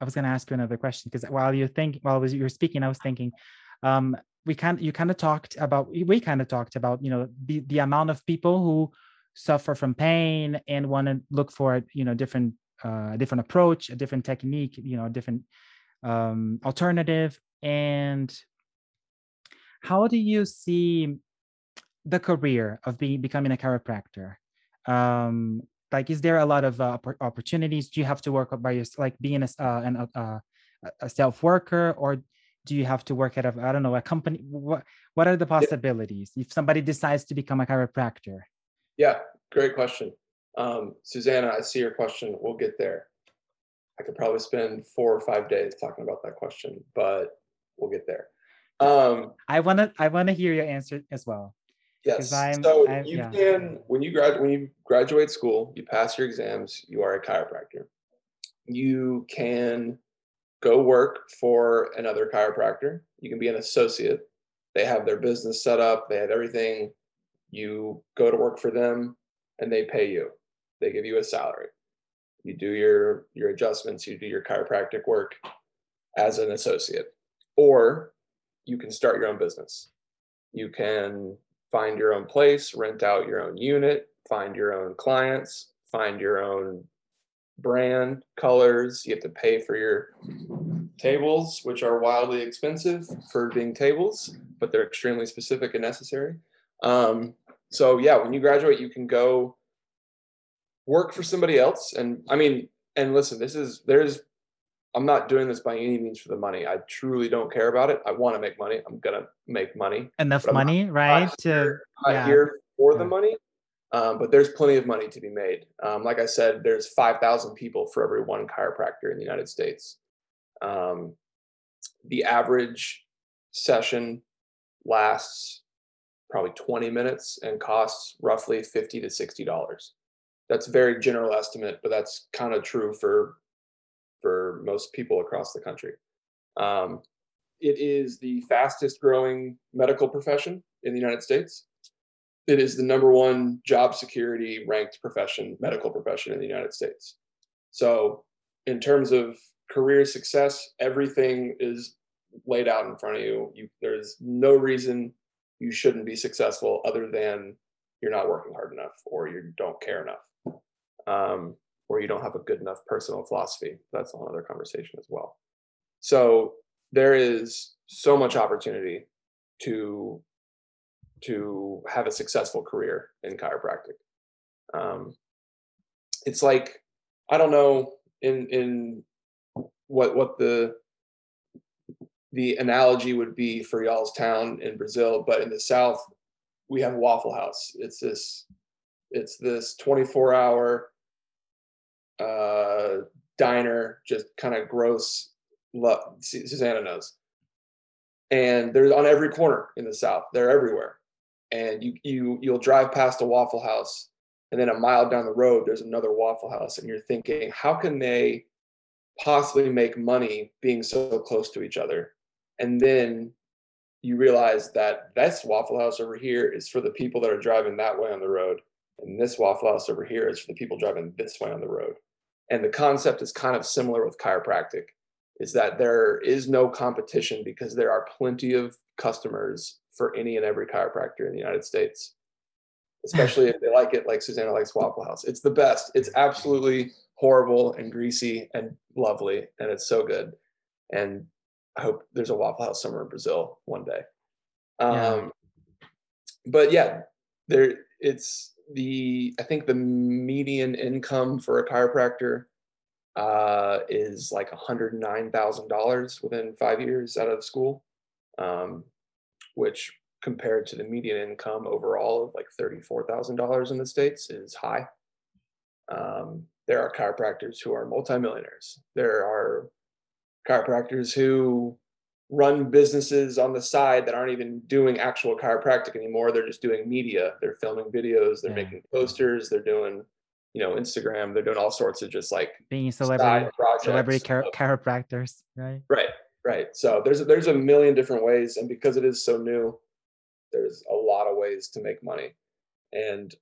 I was going to ask you another question because while you're thinking while you were speaking, I was thinking, um, we kind you kind of talked about we kind of talked about you know the the amount of people who suffer from pain and want to look for you know different uh, different approach a different technique you know a different um, alternative. And how do you see the career of being becoming a chiropractor? Um, like is there a lot of uh, opportunities? Do you have to work by yourself like being a, uh, an, uh, a self worker or do you have to work at a i don't know a company? What what are the possibilities if somebody decides to become a chiropractor? Yeah great question um, susanna i see your question we'll get there i could probably spend four or five days talking about that question but we'll get there um, i want to i want to hear your answer as well yes I'm, so I'm, you yeah. can when you grad when you graduate school you pass your exams you are a chiropractor you can go work for another chiropractor. You can be an associate. They have their business set up, they have everything. You go to work for them and they pay you. They give you a salary. You do your your adjustments, you do your chiropractic work as an associate. Or you can start your own business. You can find your own place, rent out your own unit, find your own clients, find your own brand, colors. You have to pay for your tables, which are wildly expensive for being tables, but they're extremely specific and necessary. Um, so yeah, when you graduate, you can go work for somebody else. And I mean, and listen, this is there's I'm not doing this by any means for the money. I truly don't care about it. I want to make money. I'm gonna make money. Enough money, not, right? Not here, to, yeah. here for the money. Um, but there's plenty of money to be made. Um, like I said, there's 5,000 people for every one chiropractor in the United States. Um, the average session lasts probably 20 minutes and costs roughly 50 to 60 dollars. That's a very general estimate, but that's kind of true for for most people across the country. Um, it is the fastest growing medical profession in the United States it is the number one job security ranked profession, medical profession in the United States. So, in terms of career success, everything is laid out in front of you. you there's no reason you shouldn't be successful other than you're not working hard enough or you don't care enough um, or you don't have a good enough personal philosophy. That's a whole other conversation as well. So, there is so much opportunity to to have a successful career in chiropractic. Um, it's like I don't know in in what what the the analogy would be for y'all's town in Brazil, but in the South we have Waffle House. It's this it's this 24 hour uh, diner, just kind of gross. Love, Susanna knows, and they're on every corner in the South. They're everywhere and you you you'll drive past a waffle house and then a mile down the road there's another waffle house and you're thinking how can they possibly make money being so close to each other and then you realize that this waffle house over here is for the people that are driving that way on the road and this waffle house over here is for the people driving this way on the road and the concept is kind of similar with chiropractic is that there is no competition because there are plenty of customers for any and every chiropractor in the United States, especially if they <laughs> like it like Susanna likes Waffle House. It's the best. It's absolutely horrible and greasy and lovely, and it's so good. And I hope there's a Waffle House somewhere in Brazil one day. Um, yeah. But yeah, there it's the I think the median income for a chiropractor uh, is like $109,000 within five years out of school. Um, which compared to the median income overall of like $34,000 in the States is high. Um, there are chiropractors who are multimillionaires. There are chiropractors who run businesses on the side that aren't even doing actual chiropractic anymore. They're just doing media. They're filming videos. They're yeah. making posters. They're doing, you know, Instagram. They're doing all sorts of just like being celebrity celebrity chiro- chiropractors, right? Right right so there's a, there's a million different ways and because it is so new there's a lot of ways to make money and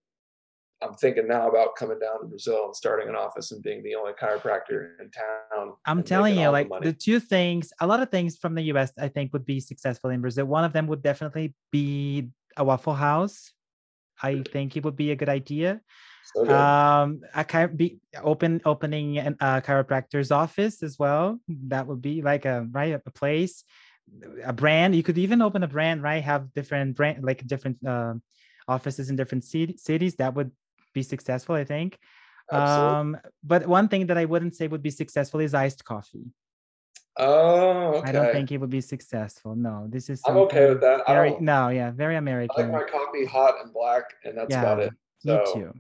i'm thinking now about coming down to brazil and starting an office and being the only chiropractor in town i'm telling you like the, the two things a lot of things from the us i think would be successful in brazil one of them would definitely be a waffle house i think it would be a good idea so um, I can be open opening a chiropractor's office as well. That would be like a right a place, a brand. You could even open a brand, right? Have different brand like different uh, offices in different cities. That would be successful, I think. Absolutely. Um, but one thing that I wouldn't say would be successful is iced coffee. Oh, okay. I don't think it would be successful. No, this is. I'm okay with that. Very, no, yeah, very American. I like my coffee hot and black, and that's yeah, about it. So. Me too.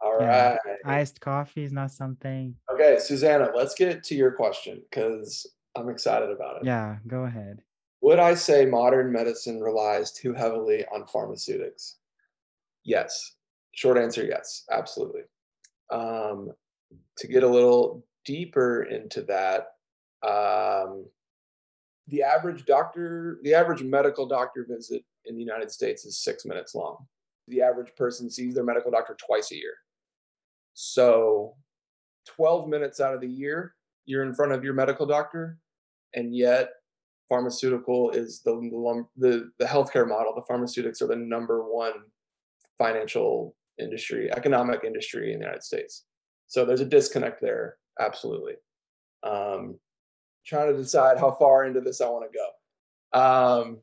All yeah. right. Iced coffee is not something. Okay, Susanna, let's get to your question because I'm excited about it. Yeah, go ahead. Would I say modern medicine relies too heavily on pharmaceutics? Yes. Short answer yes, absolutely. Um, to get a little deeper into that, um, the average doctor, the average medical doctor visit in the United States is six minutes long. The average person sees their medical doctor twice a year. So 12 minutes out of the year, you're in front of your medical doctor, and yet pharmaceutical is the the the healthcare model. The pharmaceutics are the number one financial industry, economic industry in the United States. So there's a disconnect there. absolutely. Um, trying to decide how far into this I want to go. Um,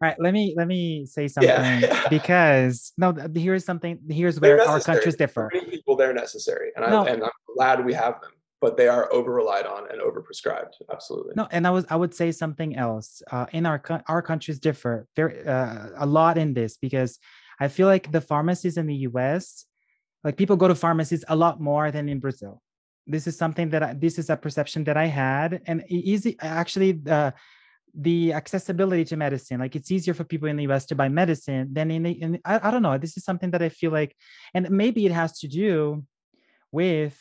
right let me let me say something Yeah. <laughs> because no here's something here's where our countries For differ many people, they're necessary, and, No. I, and I'm glad we have them, but they are over relied on and over prescribed. Absolutely. no and i was i would say something else uh, in our our countries differ very uh, a lot in this because i feel like the pharmacies in the us like people go to pharmacies a lot more than in brazil. This is something that I, this is a perception that i had and easy actually the the accessibility to medicine like it's easier for people in the us to buy medicine than in, the, in I, I don't know this is something that i feel like and maybe it has to do with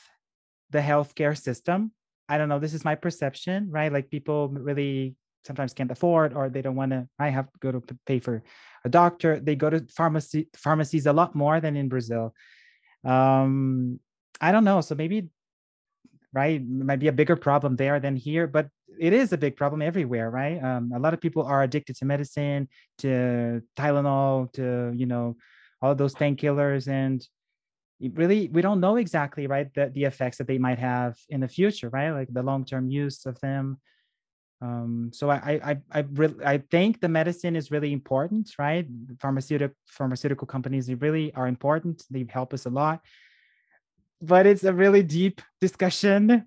the healthcare system. I don't know this is my perception right? Like people really sometimes can't afford or they don't want to i have to go to pay for a doctor. They go to pharmacy pharmacies a lot more than in brazil. Um i don't know so maybe right might be a bigger problem there than here but it is a big problem everywhere right? Um, a lot of people are addicted to medicine to tylenol to you know all those painkillers and really we don't know exactly right the, the effects that they might have in the future right? Like the long-term use of them um, so I I I I, re- I think the medicine is really important, right? Pharmaceutical pharmaceutical companies they really are important. They help us a lot, but it's a really deep discussion.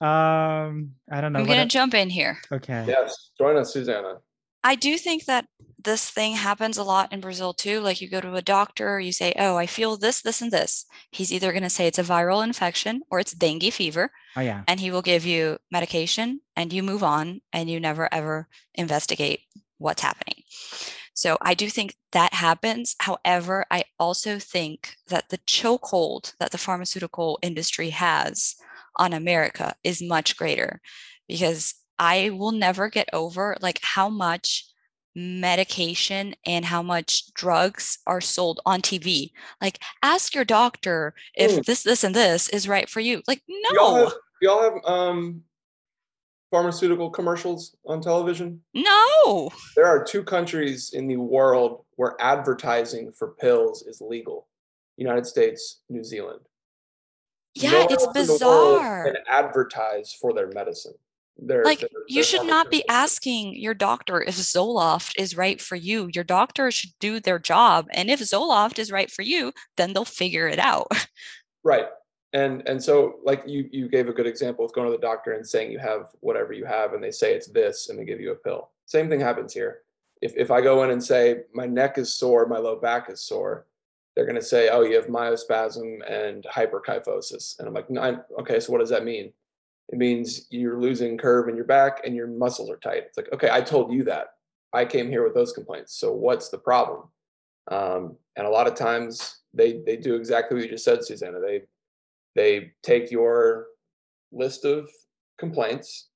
Um, I don't know. I'm going el- to jump in here. okay. Yes, join us, Susanna. I do think that this thing happens a lot in Brazil too. Like you go to a doctor, you say, Oh, I feel this, this, and this. He's either going to say it's a viral infection or it's dengue fever, Oh yeah. and he will give you medication and you move on and you never ever investigate what's happening. So I do think that happens. However, I also think that the chokehold that the pharmaceutical industry has on America is much greater because I will never get over like how much medication and how much drugs are sold on TV. Like ask your doctor if Mm. this this and this is right for you. Like Do y'all no. have, y'all have um, pharmaceutical commercials on television? No. There are two countries in the world where advertising for pills is legal: United States, New Zealand. Yeah, No it's else in the world bizarre. Can advertise for their medicine. They're, Like you should not be asking your doctor if Zoloft is right for you. Your doctor should do their job. And if Zoloft is right for you, then they'll figure it out. <laughs> Right. And and so like you you gave a good example with going to the doctor and saying you have whatever you have and they say it's this and they give you a pill. Same thing happens here. If if I go in and say my neck is sore, my low back is sore, they're going to say, "Oh, you have myospasm and hyperkyphosis." And I'm like, no, I- "Okay, so what does that mean?" It means you're losing curve in your back and your muscles are tight. It's like, "Okay, I told you that. I came here with those complaints. So what's the problem?" Um, and a lot of times they they do exactly what you just said, Susanna. They they take your list of complaints,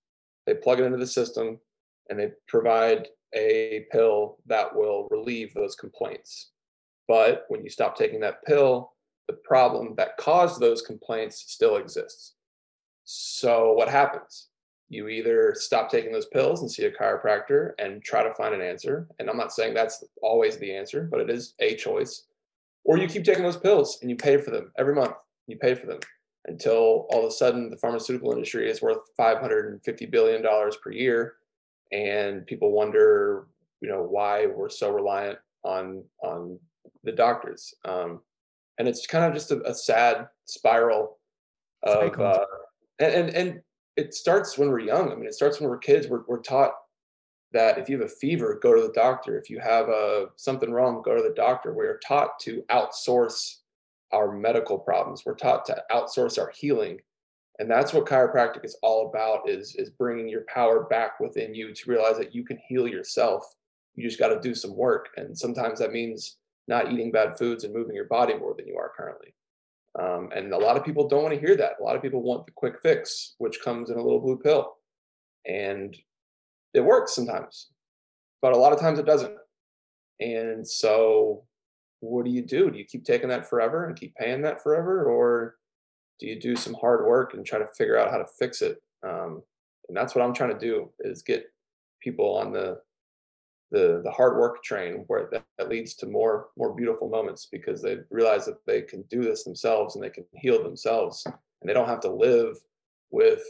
they plug it into the system, and they provide a pill that will relieve those complaints. But when you stop taking that pill, the problem that caused those complaints still exists. So what happens? You either stop taking those pills and see a chiropractor and try to find an answer. And I'm not saying that's always the answer, but it is a choice. Or you keep taking those pills and you pay for them every month. You pay for them until all of a sudden the pharmaceutical industry is worth 550 billion dollars per year and people wonder you know why we're so reliant on on the doctors um, and it's kind of just a, a sad spiral of uh, and, and and it starts when we're young. I mean it starts when we're kids. We're, we're taught that if you have a fever go to the doctor. If you have a something wrong go to the doctor. We are taught to outsource our medical problems. We're taught to outsource our healing. And that's what chiropractic is all about is is bringing your power back within you to realize that you can heal yourself. You just got to do some work. And sometimes that means not eating bad foods and moving your body more than you are currently um, and a lot of people don't want to hear that. A lot of people want the quick fix which comes in a little blue pill. And it works sometimes but a lot of times it doesn't. And so what do you do? Do you keep taking that forever and keep paying that forever or do you do some hard work and try to figure out how to fix it? Um, and that's what i'm trying to do is get people on the the the hard work train where that, that leads to more more beautiful moments because they realize that they can do this themselves and they can heal themselves and they don't have to live with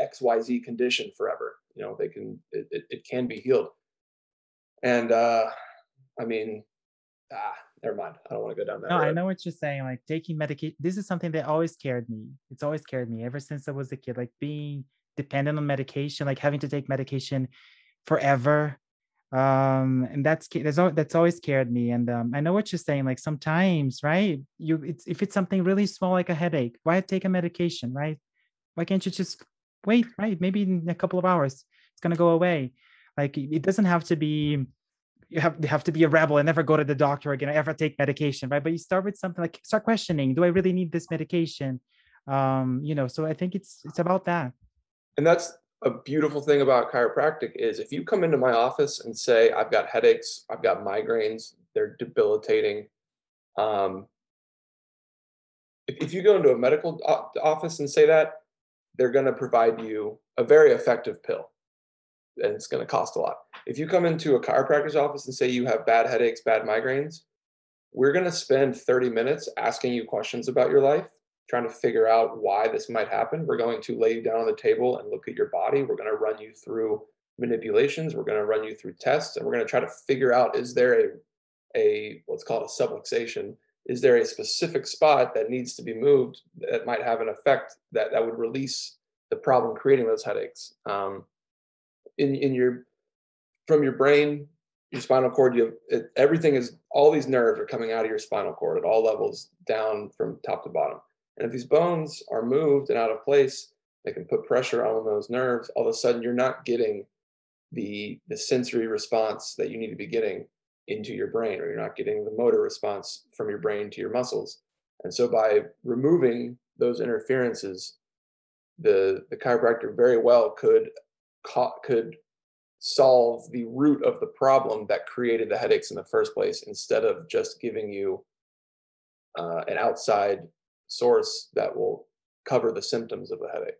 xyz condition forever. You know they can it, it, it can be healed. And uh i mean ah never mind. I don't want to go down that no road. i know what you're saying like taking medication this is something that always scared me. It's always scared me ever since i was a kid like being dependent on medication like having to take medication forever um and that's that's that's always scared me and um, i know what you're saying like sometimes right you it's if it's something really small like a headache why take a medication right? Why can't you just wait right maybe in a couple of hours it's going to go away. Like it doesn't have to be you have you have to be a rebel and never go to the doctor again ever take medication right? But you start with something like start questioning do i really need this medication? Um you know so i think it's it's about that. And that's a beautiful thing about chiropractic is if you come into my office and say i've got headaches i've got migraines they're debilitating um, if, if you go into a medical office and say that they're going to provide you a very effective pill and it's going to cost a lot. If you come into a chiropractor's office and say you have bad headaches bad migraines we're going to spend 30 minutes asking you questions about your life trying to figure out why this might happen. We're going to lay you down on the table and look at your body. We're going to run you through manipulations. We're going to run you through tests, and we're going to try to figure out is there a a what's called a subluxation? Is there a specific spot that needs to be moved that might have an effect that that would release the problem creating those headaches? Um, in in your from your brain, your spinal cord, you have it, everything is all these nerves are coming out of your spinal cord at all levels, down from top to bottom and if these bones are moved and out of place, they can put pressure on those nerves. All of a sudden, you're not getting the the sensory response that you need to be getting into your brain, or you're not getting the motor response from your brain to your muscles. And so, by removing those interferences, the the chiropractor very well could could solve the root of the problem that created the headaches in the first place, instead of just giving you uh, an outside source that will cover the symptoms of a headache.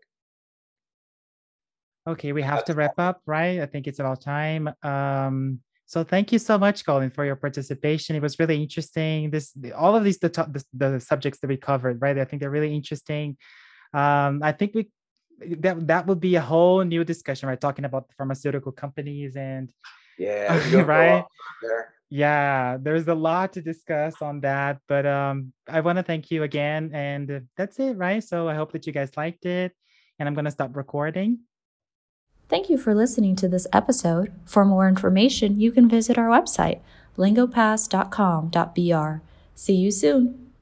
Okay, we have That's to wrap up, right? I think it's about time. Um, so thank you so much, Colin, for your participation. It was really interesting. This, all of these, the, the, the subjects that we covered, right? I think they're really interesting. Um, I think we that that would be a whole new discussion, right? Talking about the pharmaceutical companies and yeah, <laughs> right yeah there's a lot to discuss on that but um i want to thank you again and that's it right? So i hope that you guys liked it and i'm going to stop recording. Thank you for listening to this episode. For more information you can visit our website lingopass.com.br see you soon